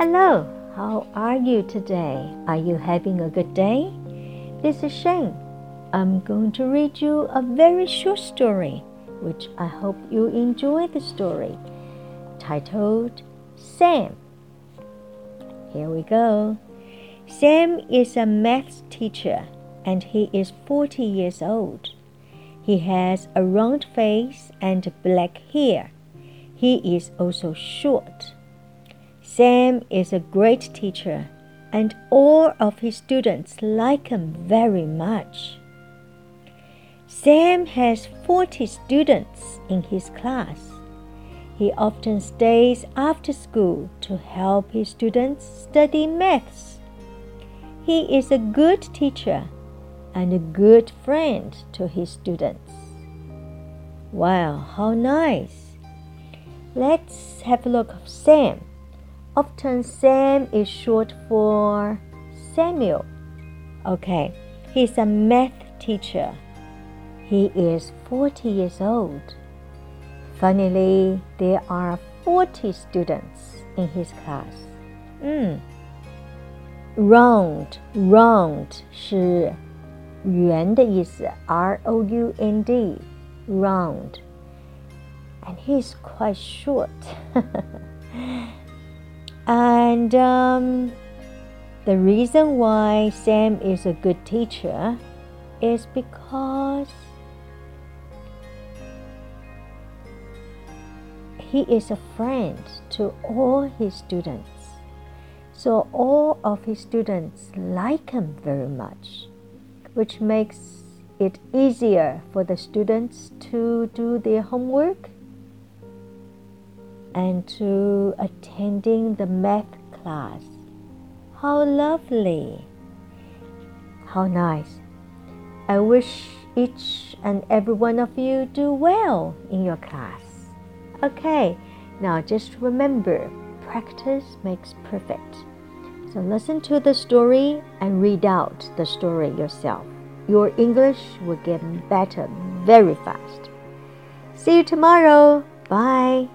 Hello, how are you today? Are you having a good day? This is Shane. I'm going to read you a very short story, which I hope you enjoy the story, titled Sam. Here we go. Sam is a math teacher and he is 40 years old. He has a round face and black hair. He is also short. Sam is a great teacher, and all of his students like him very much. Sam has 40 students in his class. He often stays after school to help his students study maths. He is a good teacher and a good friend to his students. Wow, how nice! Let's have a look at Sam. Often Sam is short for Samuel. Okay, he's a math teacher. He is 40 years old. Funnily, there are 40 students in his class. Mm. Round, round 是圆的意思，R O U N D, round. And he's quite short. and um, the reason why Sam is a good teacher is because he is a friend to all his students. So all of his students like him very much which makes it easier for the students to do their homework and to attending the math class. How lovely! How nice! I wish each and every one of you do well in your class. Okay, now just remember practice makes perfect. So listen to the story and read out the story yourself. Your English will get better very fast. See you tomorrow. Bye.